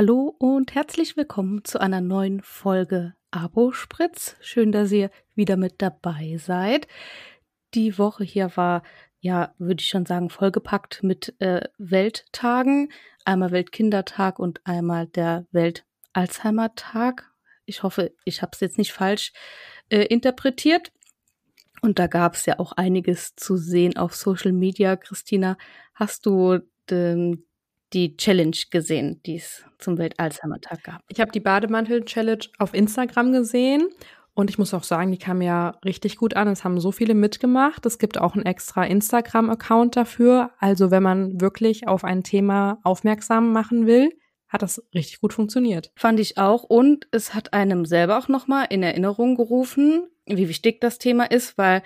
Hallo und herzlich willkommen zu einer neuen Folge Abo Spritz. Schön, dass ihr wieder mit dabei seid. Die Woche hier war, ja, würde ich schon sagen, vollgepackt mit äh, Welttagen. Einmal Weltkindertag und einmal der Welt-Alzheimer-Tag. Ich hoffe, ich habe es jetzt nicht falsch äh, interpretiert. Und da gab es ja auch einiges zu sehen auf Social Media. Christina, hast du ähm, die Challenge gesehen, die es zum Welt-Alzheimer-Tag gab. Ich habe die Bademantel-Challenge auf Instagram gesehen und ich muss auch sagen, die kam ja richtig gut an. Es haben so viele mitgemacht. Es gibt auch einen extra Instagram-Account dafür. Also wenn man wirklich auf ein Thema aufmerksam machen will, hat das richtig gut funktioniert. Fand ich auch. Und es hat einem selber auch nochmal in Erinnerung gerufen, wie wichtig das Thema ist, weil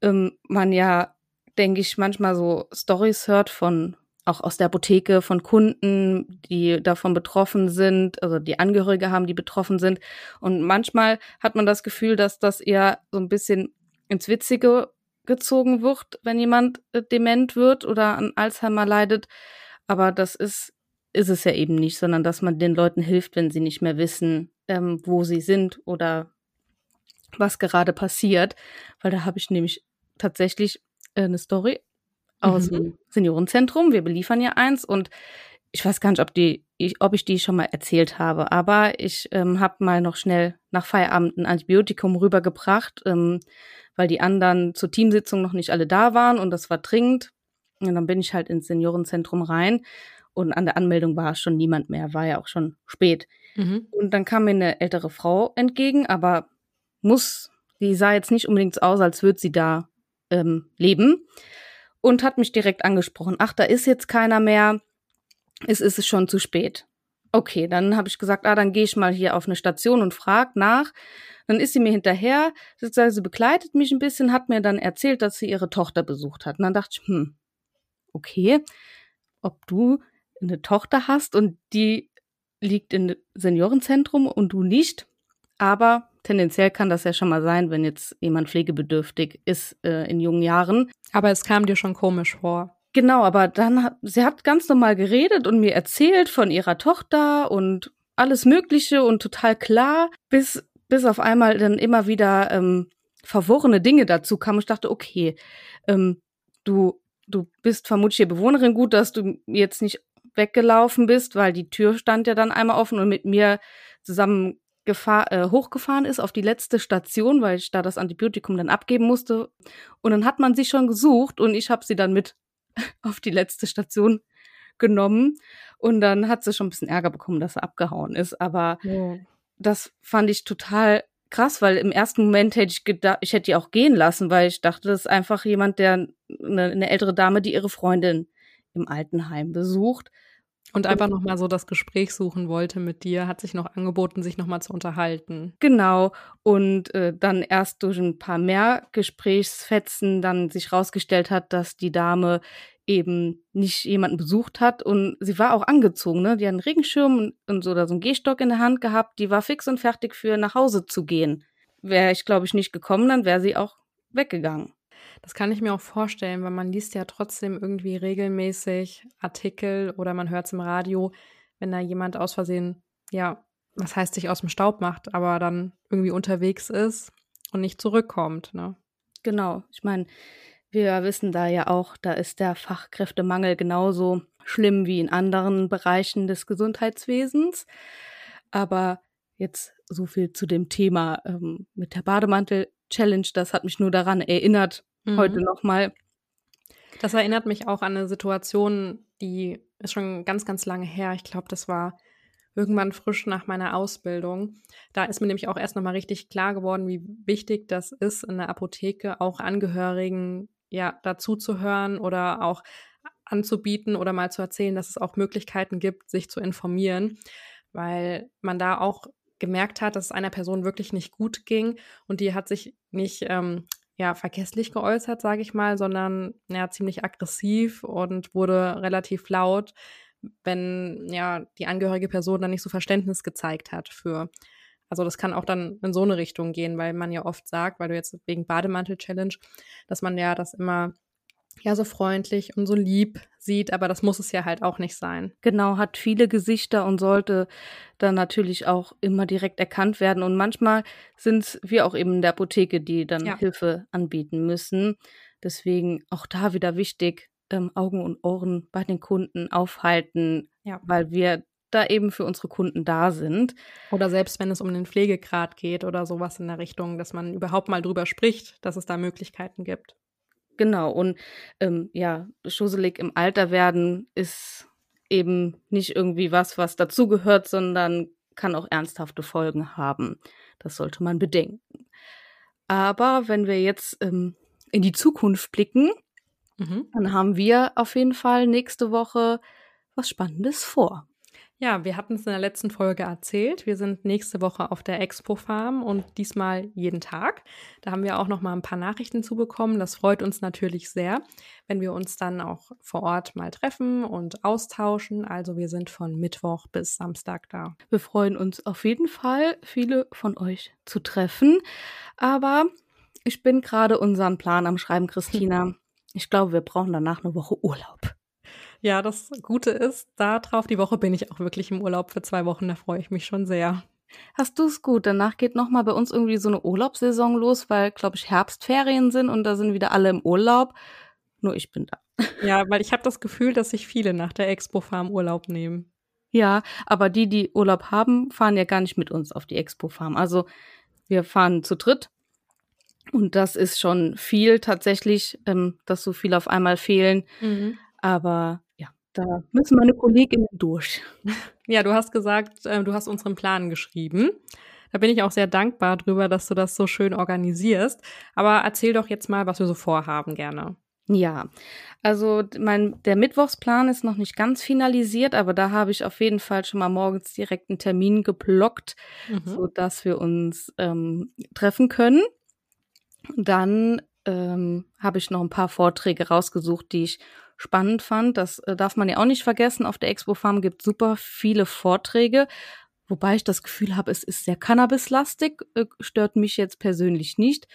ähm, man ja, denke ich, manchmal so Stories hört von auch aus der Apotheke von Kunden, die davon betroffen sind, also die Angehörige haben, die betroffen sind. Und manchmal hat man das Gefühl, dass das eher so ein bisschen ins Witzige gezogen wird, wenn jemand äh, dement wird oder an Alzheimer leidet. Aber das ist, ist es ja eben nicht, sondern dass man den Leuten hilft, wenn sie nicht mehr wissen, ähm, wo sie sind oder was gerade passiert. Weil da habe ich nämlich tatsächlich äh, eine Story aus mhm. dem Seniorenzentrum. Wir beliefern ja eins und ich weiß gar nicht, ob, die, ich, ob ich die schon mal erzählt habe, aber ich ähm, habe mal noch schnell nach Feierabend ein Antibiotikum rübergebracht, ähm, weil die anderen zur Teamsitzung noch nicht alle da waren und das war dringend. Und dann bin ich halt ins Seniorenzentrum rein und an der Anmeldung war schon niemand mehr, war ja auch schon spät. Mhm. Und dann kam mir eine ältere Frau entgegen, aber muss, die sah jetzt nicht unbedingt so aus, als würde sie da ähm, leben und hat mich direkt angesprochen. Ach, da ist jetzt keiner mehr. Es ist schon zu spät. Okay, dann habe ich gesagt, ah, dann gehe ich mal hier auf eine Station und frag nach. Dann ist sie mir hinterher, sie begleitet mich ein bisschen, hat mir dann erzählt, dass sie ihre Tochter besucht hat. Und dann dachte ich, hm, okay, ob du eine Tochter hast und die liegt im Seniorenzentrum und du nicht. Aber tendenziell kann das ja schon mal sein, wenn jetzt jemand pflegebedürftig ist äh, in jungen Jahren. Aber es kam dir schon komisch vor. Genau, aber dann hat sie hat ganz normal geredet und mir erzählt von ihrer Tochter und alles Mögliche und total klar, bis bis auf einmal dann immer wieder ähm, verworrene Dinge dazu kamen. Ich dachte, okay, ähm, du du bist vermutlich hier Bewohnerin, gut, dass du jetzt nicht weggelaufen bist, weil die Tür stand ja dann einmal offen und mit mir zusammen gefahr, äh, hochgefahren ist auf die letzte Station, weil ich da das Antibiotikum dann abgeben musste. Und dann hat man sie schon gesucht und ich habe sie dann mit auf die letzte Station genommen. Und dann hat sie schon ein bisschen Ärger bekommen, dass sie abgehauen ist. Aber ja. das fand ich total krass, weil im ersten Moment hätte ich gedacht, ich hätte die auch gehen lassen, weil ich dachte, das ist einfach jemand, der eine, eine ältere Dame, die ihre Freundin im Altenheim besucht. Und einfach nochmal so das Gespräch suchen wollte mit dir, hat sich noch angeboten, sich nochmal zu unterhalten. Genau. Und äh, dann erst durch ein paar mehr Gesprächsfetzen dann sich rausgestellt hat, dass die Dame eben nicht jemanden besucht hat und sie war auch angezogen, ne? Die hat einen Regenschirm und, und so oder so einen Gehstock in der Hand gehabt, die war fix und fertig für nach Hause zu gehen. Wäre ich, glaube ich, nicht gekommen, dann wäre sie auch weggegangen. Das kann ich mir auch vorstellen, weil man liest ja trotzdem irgendwie regelmäßig Artikel oder man hört es im Radio, wenn da jemand aus Versehen, ja, was heißt sich aus dem Staub macht, aber dann irgendwie unterwegs ist und nicht zurückkommt. Ne? Genau, ich meine, wir wissen da ja auch, da ist der Fachkräftemangel genauso schlimm wie in anderen Bereichen des Gesundheitswesens. Aber jetzt so viel zu dem Thema ähm, mit der Bademantel-Challenge. Das hat mich nur daran erinnert, mhm. heute nochmal. Das erinnert mich auch an eine Situation, die ist schon ganz, ganz lange her. Ich glaube, das war irgendwann frisch nach meiner Ausbildung. Da ist mir nämlich auch erst nochmal richtig klar geworden, wie wichtig das ist, in der Apotheke auch Angehörigen ja dazu zu hören oder auch anzubieten oder mal zu erzählen, dass es auch Möglichkeiten gibt, sich zu informieren, weil man da auch gemerkt hat, dass es einer Person wirklich nicht gut ging und die hat sich nicht ähm, ja, vergesslich geäußert, sage ich mal, sondern ja, ziemlich aggressiv und wurde relativ laut, wenn ja die angehörige Person dann nicht so Verständnis gezeigt hat für. Also das kann auch dann in so eine Richtung gehen, weil man ja oft sagt, weil du jetzt wegen Bademantel-Challenge, dass man ja das immer ja so freundlich und so lieb sieht, aber das muss es ja halt auch nicht sein. Genau, hat viele Gesichter und sollte dann natürlich auch immer direkt erkannt werden. Und manchmal sind wir auch eben in der Apotheke, die dann ja. Hilfe anbieten müssen. Deswegen auch da wieder wichtig, ähm, Augen und Ohren bei den Kunden aufhalten, ja. weil wir da eben für unsere Kunden da sind. Oder selbst wenn es um den Pflegegrad geht oder sowas in der Richtung, dass man überhaupt mal drüber spricht, dass es da Möglichkeiten gibt. Genau, und ähm, ja, schusselig im Alter werden ist eben nicht irgendwie was, was dazugehört, sondern kann auch ernsthafte Folgen haben. Das sollte man bedenken. Aber wenn wir jetzt ähm, in die Zukunft blicken, mhm. dann haben wir auf jeden Fall nächste Woche was Spannendes vor. Ja, wir hatten es in der letzten Folge erzählt. Wir sind nächste Woche auf der Expo Farm und diesmal jeden Tag. Da haben wir auch noch mal ein paar Nachrichten zu bekommen. Das freut uns natürlich sehr, wenn wir uns dann auch vor Ort mal treffen und austauschen. Also wir sind von Mittwoch bis Samstag da. Wir freuen uns auf jeden Fall, viele von euch zu treffen. Aber ich bin gerade unseren Plan am Schreiben, Christina. Ich glaube, wir brauchen danach eine Woche Urlaub. Ja, das Gute ist, da drauf, die Woche bin ich auch wirklich im Urlaub für zwei Wochen, da freue ich mich schon sehr. Hast du es gut? Danach geht nochmal bei uns irgendwie so eine Urlaubssaison los, weil, glaube ich, Herbstferien sind und da sind wieder alle im Urlaub. Nur ich bin da. Ja, weil ich habe das Gefühl, dass sich viele nach der Expo Farm Urlaub nehmen. Ja, aber die, die Urlaub haben, fahren ja gar nicht mit uns auf die Expo Farm. Also wir fahren zu dritt. Und das ist schon viel tatsächlich, ähm, dass so viele auf einmal fehlen. Mhm. Aber da müssen meine Kolleginnen durch. Ja, du hast gesagt, äh, du hast unseren Plan geschrieben. Da bin ich auch sehr dankbar drüber, dass du das so schön organisierst. Aber erzähl doch jetzt mal, was wir so vorhaben gerne. Ja, also mein der Mittwochsplan ist noch nicht ganz finalisiert, aber da habe ich auf jeden Fall schon mal morgens direkt einen Termin geblockt, mhm. so dass wir uns ähm, treffen können. Dann ähm, habe ich noch ein paar Vorträge rausgesucht, die ich spannend fand. Das äh, darf man ja auch nicht vergessen. Auf der Expo Farm gibt super viele Vorträge, wobei ich das Gefühl habe, es ist sehr Cannabis-lastig, äh, stört mich jetzt persönlich nicht.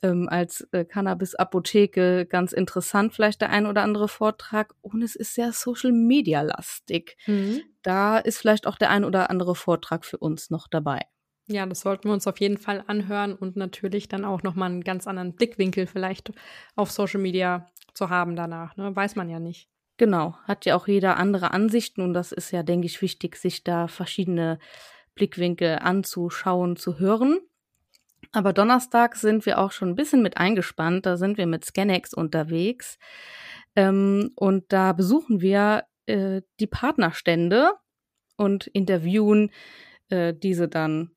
Ähm, als äh, Cannabis-Apotheke ganz interessant, vielleicht der ein oder andere Vortrag. Und es ist sehr Social-Media-lastig. Mhm. Da ist vielleicht auch der ein oder andere Vortrag für uns noch dabei. Ja, das sollten wir uns auf jeden Fall anhören und natürlich dann auch nochmal einen ganz anderen Blickwinkel vielleicht auf Social Media zu haben danach. Ne? Weiß man ja nicht. Genau, hat ja auch jeder andere Ansichten und das ist ja, denke ich, wichtig, sich da verschiedene Blickwinkel anzuschauen, zu hören. Aber Donnerstag sind wir auch schon ein bisschen mit eingespannt. Da sind wir mit Scanex unterwegs. Ähm, und da besuchen wir äh, die Partnerstände und interviewen äh, diese dann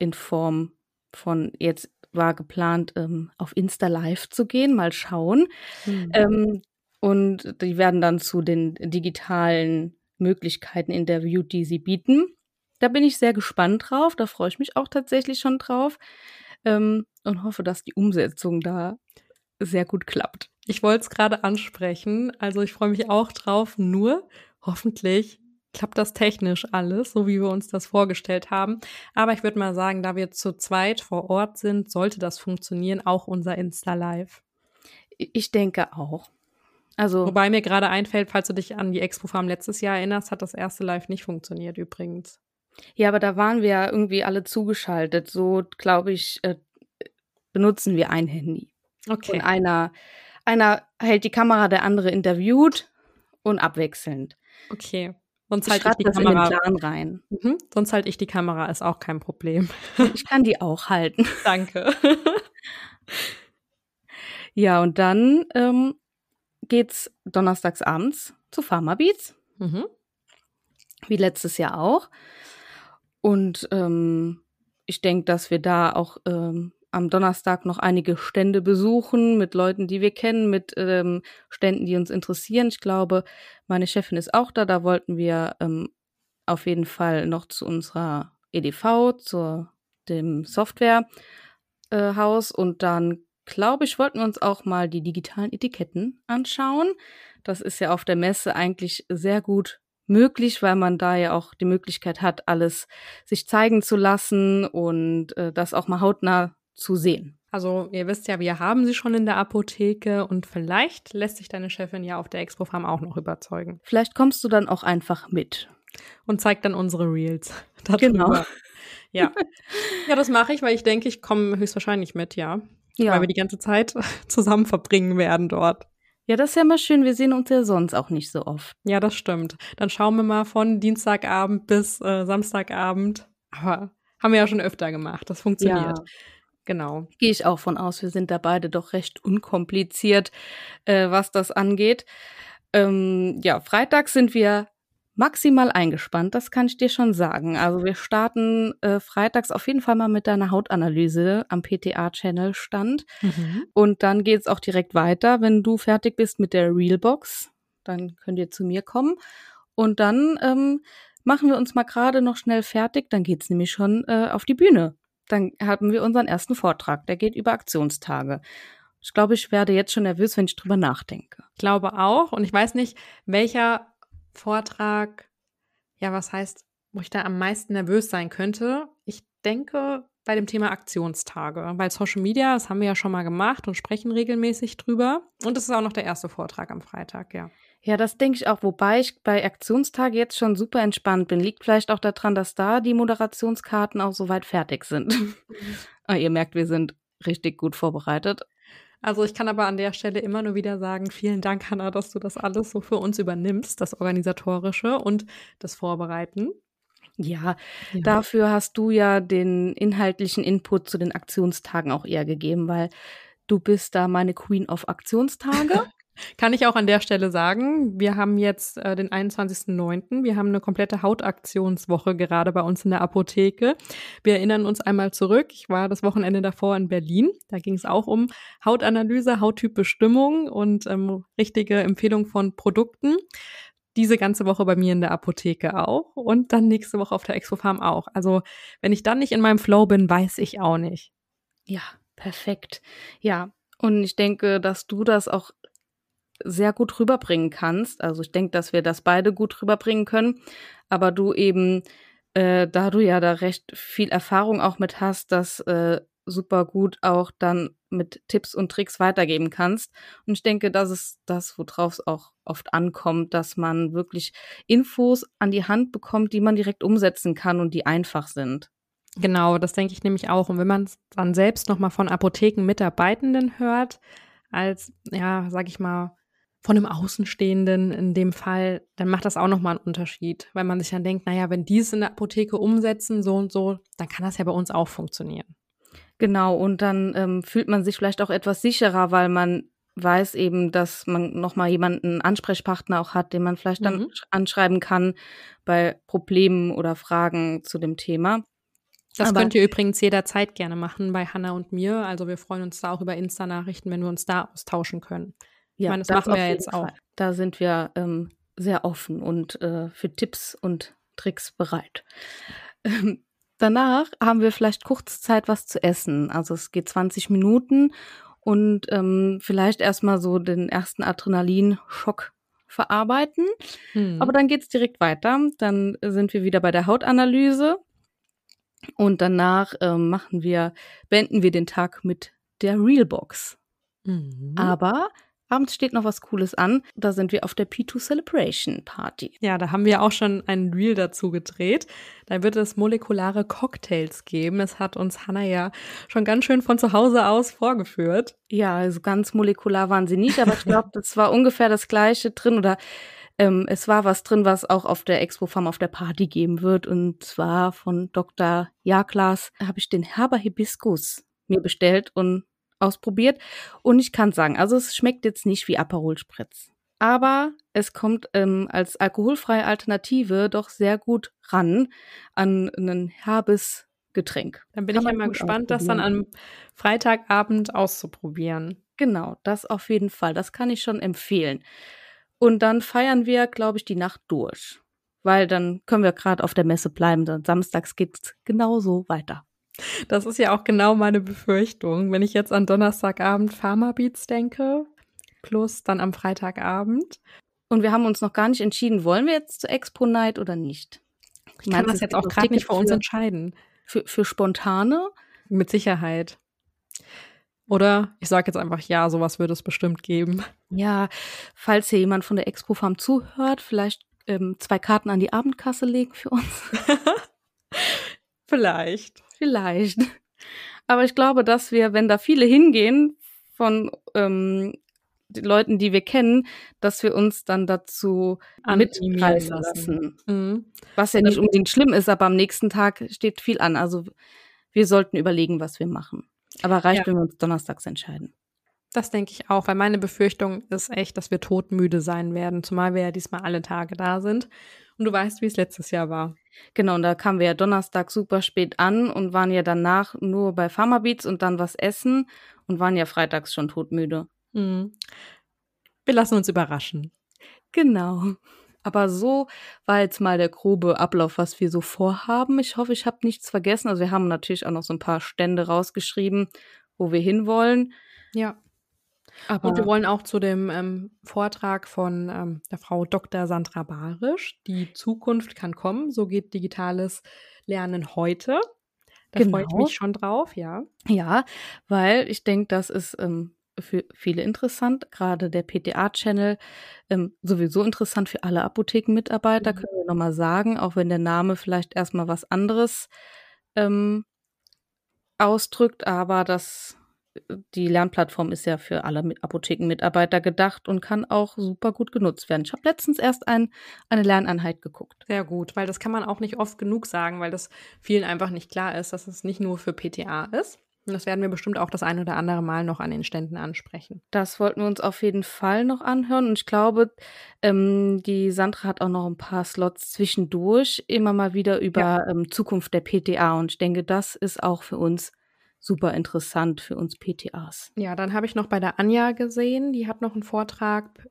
in Form von jetzt war geplant, ähm, auf Insta Live zu gehen, mal schauen. Mhm. Ähm, und die werden dann zu den digitalen Möglichkeiten interviewt, die sie bieten. Da bin ich sehr gespannt drauf. Da freue ich mich auch tatsächlich schon drauf. Ähm, und hoffe, dass die Umsetzung da sehr gut klappt. Ich wollte es gerade ansprechen. Also ich freue mich auch drauf. Nur hoffentlich klappt das technisch alles, so wie wir uns das vorgestellt haben. Aber ich würde mal sagen, da wir zu zweit vor Ort sind, sollte das funktionieren, auch unser Insta Live. Ich denke auch. Also Wobei mir gerade einfällt, falls du dich an die Expo Farm letztes Jahr erinnerst, hat das erste Live nicht funktioniert übrigens. Ja, aber da waren wir ja irgendwie alle zugeschaltet. So, glaube ich, äh, benutzen wir ein Handy. Okay. Und einer, einer hält die Kamera, der andere interviewt und abwechselnd. Okay. Sonst halte ich die das Kamera in rein. Mhm. Sonst halte ich die Kamera, ist auch kein Problem. Ich kann die auch halten. Danke. ja, und dann ähm, geht's donnerstags abends zu Pharma Beats. Mhm. Wie letztes Jahr auch. Und ähm, ich denke, dass wir da auch ähm, am Donnerstag noch einige Stände besuchen mit Leuten, die wir kennen, mit ähm, Ständen, die uns interessieren. Ich glaube, meine Chefin ist auch da. Da wollten wir ähm, auf jeden Fall noch zu unserer EDV, zu dem Softwarehaus. Äh, und dann, glaube ich, wollten wir uns auch mal die digitalen Etiketten anschauen. Das ist ja auf der Messe eigentlich sehr gut möglich, weil man da ja auch die Möglichkeit hat, alles sich zeigen zu lassen und äh, das auch mal hautnah zu sehen. Also ihr wisst ja, wir haben sie schon in der Apotheke und vielleicht lässt sich deine Chefin ja auf der Expo Farm auch noch überzeugen. Vielleicht kommst du dann auch einfach mit. Und zeigt dann unsere Reels. Darüber. Genau. Ja. Ja, das mache ich, weil ich denke, ich komme höchstwahrscheinlich mit, ja. Ja. Weil wir die ganze Zeit zusammen verbringen werden dort. Ja, das ist ja mal schön. Wir sehen uns ja sonst auch nicht so oft. Ja, das stimmt. Dann schauen wir mal von Dienstagabend bis äh, Samstagabend. Aber haben wir ja schon öfter gemacht. Das funktioniert. Ja. Genau. Gehe ich auch von aus. Wir sind da beide doch recht unkompliziert, äh, was das angeht. Ähm, ja, freitags sind wir maximal eingespannt, das kann ich dir schon sagen. Also wir starten äh, freitags auf jeden Fall mal mit deiner Hautanalyse am PTA-Channel stand. Mhm. Und dann geht's auch direkt weiter. Wenn du fertig bist mit der Realbox, dann könnt ihr zu mir kommen. Und dann ähm, machen wir uns mal gerade noch schnell fertig. Dann geht's nämlich schon äh, auf die Bühne. Dann haben wir unseren ersten Vortrag. Der geht über Aktionstage. Ich glaube, ich werde jetzt schon nervös, wenn ich drüber nachdenke. Ich glaube auch. Und ich weiß nicht, welcher Vortrag, ja, was heißt, wo ich da am meisten nervös sein könnte. Ich denke bei dem Thema Aktionstage, weil Social Media, das haben wir ja schon mal gemacht und sprechen regelmäßig drüber. Und es ist auch noch der erste Vortrag am Freitag, ja. Ja, das denke ich auch, wobei ich bei Aktionstage jetzt schon super entspannt bin. Liegt vielleicht auch daran, dass da die Moderationskarten auch soweit fertig sind. ah, ihr merkt, wir sind richtig gut vorbereitet. Also ich kann aber an der Stelle immer nur wieder sagen, vielen Dank, Hanna, dass du das alles so für uns übernimmst, das Organisatorische und das Vorbereiten. Ja, ja, dafür hast du ja den inhaltlichen Input zu den Aktionstagen auch eher gegeben, weil du bist da meine Queen of Aktionstage. Kann ich auch an der Stelle sagen, wir haben jetzt äh, den 21.09. Wir haben eine komplette Hautaktionswoche gerade bei uns in der Apotheke. Wir erinnern uns einmal zurück. Ich war das Wochenende davor in Berlin. Da ging es auch um Hautanalyse, Hauttypbestimmung und ähm, richtige Empfehlung von Produkten. Diese ganze Woche bei mir in der Apotheke auch und dann nächste Woche auf der Expo Farm auch. Also wenn ich dann nicht in meinem Flow bin, weiß ich auch nicht. Ja, perfekt. Ja, und ich denke, dass du das auch sehr gut rüberbringen kannst. Also ich denke, dass wir das beide gut rüberbringen können. Aber du eben, äh, da du ja da recht viel Erfahrung auch mit hast, das äh, super gut auch dann mit Tipps und Tricks weitergeben kannst. Und ich denke, das ist das, worauf es auch oft ankommt, dass man wirklich Infos an die Hand bekommt, die man direkt umsetzen kann und die einfach sind. Genau, das denke ich nämlich auch. Und wenn man es dann selbst nochmal von Apothekenmitarbeitenden hört, als, ja, sag ich mal, von einem Außenstehenden in dem Fall, dann macht das auch nochmal einen Unterschied, weil man sich dann denkt, naja, wenn die es in der Apotheke umsetzen, so und so, dann kann das ja bei uns auch funktionieren. Genau, und dann ähm, fühlt man sich vielleicht auch etwas sicherer, weil man weiß eben, dass man nochmal jemanden Ansprechpartner auch hat, den man vielleicht dann mhm. anschreiben kann bei Problemen oder Fragen zu dem Thema. Das Aber könnt ihr übrigens jederzeit gerne machen bei Hanna und mir. Also wir freuen uns da auch über Insta-Nachrichten, wenn wir uns da austauschen können. Ja, ich meine, das, das machen wir ja jetzt auch. Fall. Da sind wir ähm, sehr offen und äh, für Tipps und Tricks bereit. Ähm, danach haben wir vielleicht kurz Zeit, was zu essen. Also es geht 20 Minuten und ähm, vielleicht erstmal so den ersten Adrenalinschock verarbeiten. Hm. Aber dann geht's direkt weiter. Dann sind wir wieder bei der Hautanalyse und danach ähm, machen wir, beenden wir den Tag mit der Realbox. Mhm. Aber Abends steht noch was Cooles an. Da sind wir auf der P2 Celebration Party. Ja, da haben wir auch schon ein Reel dazu gedreht. Da wird es molekulare Cocktails geben. Das hat uns Hannah ja schon ganz schön von zu Hause aus vorgeführt. Ja, also ganz molekular waren sie nicht, aber ich glaube, das war ungefähr das Gleiche drin oder ähm, es war was drin, was auch auf der Expo Farm auf der Party geben wird. Und zwar von Dr. Jaklas habe ich den Herber Hibiskus mir bestellt und ausprobiert und ich kann sagen, also es schmeckt jetzt nicht wie Aperol Spritz. Aber es kommt ähm, als alkoholfreie Alternative doch sehr gut ran an ein herbes Getränk. Dann bin kann ich ja mal gespannt, das dann am Freitagabend auszuprobieren. Genau, das auf jeden Fall. Das kann ich schon empfehlen. Und dann feiern wir, glaube ich, die Nacht durch. Weil dann können wir gerade auf der Messe bleiben. Dann samstags geht's genauso weiter. Das ist ja auch genau meine Befürchtung. Wenn ich jetzt an Donnerstagabend Pharma Beats denke, plus dann am Freitagabend. Und wir haben uns noch gar nicht entschieden, wollen wir jetzt zu Expo Night oder nicht? Ich kann das jetzt auch gerade nicht für uns entscheiden. Für, für spontane? Mit Sicherheit. Oder ich sage jetzt einfach ja, sowas wird es bestimmt geben. Ja, falls hier jemand von der Expo Farm zuhört, vielleicht ähm, zwei Karten an die Abendkasse legen für uns. vielleicht. Vielleicht. Aber ich glaube, dass wir, wenn da viele hingehen von ähm, den Leuten, die wir kennen, dass wir uns dann dazu mitreißen lassen. Mhm. Was ja nicht unbedingt schlimm ist, aber am nächsten Tag steht viel an. Also wir sollten überlegen, was wir machen. Aber reicht, ja. wenn wir uns donnerstags entscheiden. Das denke ich auch, weil meine Befürchtung ist echt, dass wir todmüde sein werden, zumal wir ja diesmal alle Tage da sind. Und du weißt, wie es letztes Jahr war. Genau, und da kamen wir ja Donnerstag super spät an und waren ja danach nur bei Pharmabeats und dann was essen und waren ja freitags schon todmüde. Mhm. Wir lassen uns überraschen. Genau. Aber so war jetzt mal der grobe Ablauf, was wir so vorhaben. Ich hoffe, ich habe nichts vergessen. Also wir haben natürlich auch noch so ein paar Stände rausgeschrieben, wo wir hinwollen. Ja. Aber und wir wollen auch zu dem ähm, Vortrag von ähm, der Frau Dr. Sandra Barisch, die Zukunft kann kommen, so geht digitales Lernen heute. Da genau. freue ich mich schon drauf, ja. Ja, weil ich denke, das ist ähm, für viele interessant, gerade der PTA-Channel ähm, sowieso interessant für alle Apothekenmitarbeiter, mhm. können wir nochmal sagen, auch wenn der Name vielleicht erstmal was anderes ähm, ausdrückt, aber das die Lernplattform ist ja für alle Apothekenmitarbeiter gedacht und kann auch super gut genutzt werden. Ich habe letztens erst ein, eine Lerneinheit geguckt. Sehr gut, weil das kann man auch nicht oft genug sagen, weil das vielen einfach nicht klar ist, dass es nicht nur für PTA ist. Und das werden wir bestimmt auch das ein oder andere Mal noch an den Ständen ansprechen. Das wollten wir uns auf jeden Fall noch anhören. Und ich glaube, ähm, die Sandra hat auch noch ein paar Slots zwischendurch, immer mal wieder über ja. ähm, Zukunft der PTA. Und ich denke, das ist auch für uns super interessant, für uns PTAs. Ja, dann habe ich noch bei der Anja gesehen, die hat noch einen Vortrag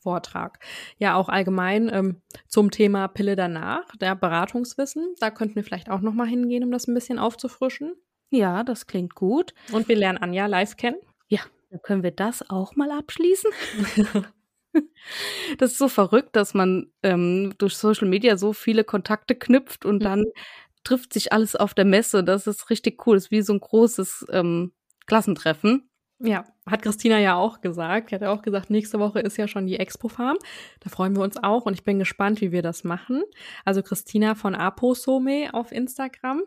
Vortrag. Ja, auch allgemein ähm, zum Thema Pille danach, der Beratungswissen. Da könnten wir vielleicht auch noch mal hingehen, um das ein bisschen aufzufrischen. Ja, das klingt gut. Und wir lernen Anja live kennen. Ja, dann können wir das auch mal abschließen. das ist so verrückt, dass man ähm, durch Social Media so viele Kontakte knüpft und mhm. dann trifft sich alles auf der Messe. Das ist richtig cool. Das ist wie so ein großes ähm, Klassentreffen. Ja, hat Christina ja auch gesagt. Sie hat ja auch gesagt, nächste Woche ist ja schon die Expo Farm. Da freuen wir uns auch und ich bin gespannt, wie wir das machen. Also Christina von Aposome auf Instagram.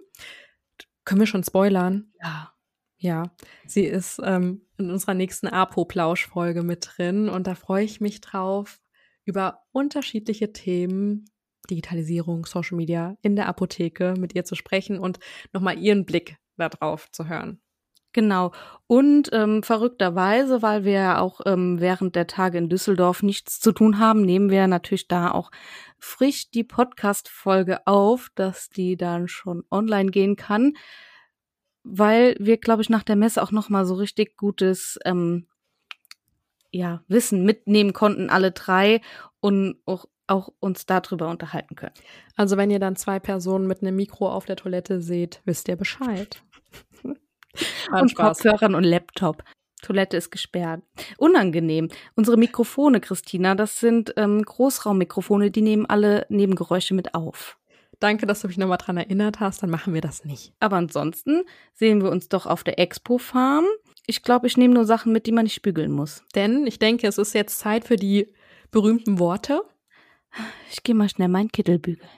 Können wir schon spoilern? Ja. Ja, sie ist ähm, in unserer nächsten Apo-Plausch-Folge mit drin und da freue ich mich drauf, über unterschiedliche Themen, Digitalisierung, Social Media in der Apotheke mit ihr zu sprechen und nochmal ihren Blick darauf zu hören. Genau. Und ähm, verrückterweise, weil wir ja auch ähm, während der Tage in Düsseldorf nichts zu tun haben, nehmen wir natürlich da auch frisch die Podcast-Folge auf, dass die dann schon online gehen kann, weil wir, glaube ich, nach der Messe auch noch mal so richtig gutes ähm, ja, Wissen mitnehmen konnten, alle drei und auch auch uns darüber unterhalten können. Also wenn ihr dann zwei Personen mit einem Mikro auf der Toilette seht, wisst ihr Bescheid. und. Kopfhörern und Laptop. Toilette ist gesperrt. Unangenehm. Unsere Mikrofone, Christina, das sind ähm, Großraummikrofone, die nehmen alle Nebengeräusche mit auf. Danke, dass du mich nochmal dran erinnert hast, dann machen wir das nicht. Aber ansonsten sehen wir uns doch auf der Expo-Farm. Ich glaube, ich nehme nur Sachen mit, die man nicht bügeln muss. Denn ich denke, es ist jetzt Zeit für die berühmten Worte. Ich gehe mal schnell meinen Kittel bügeln.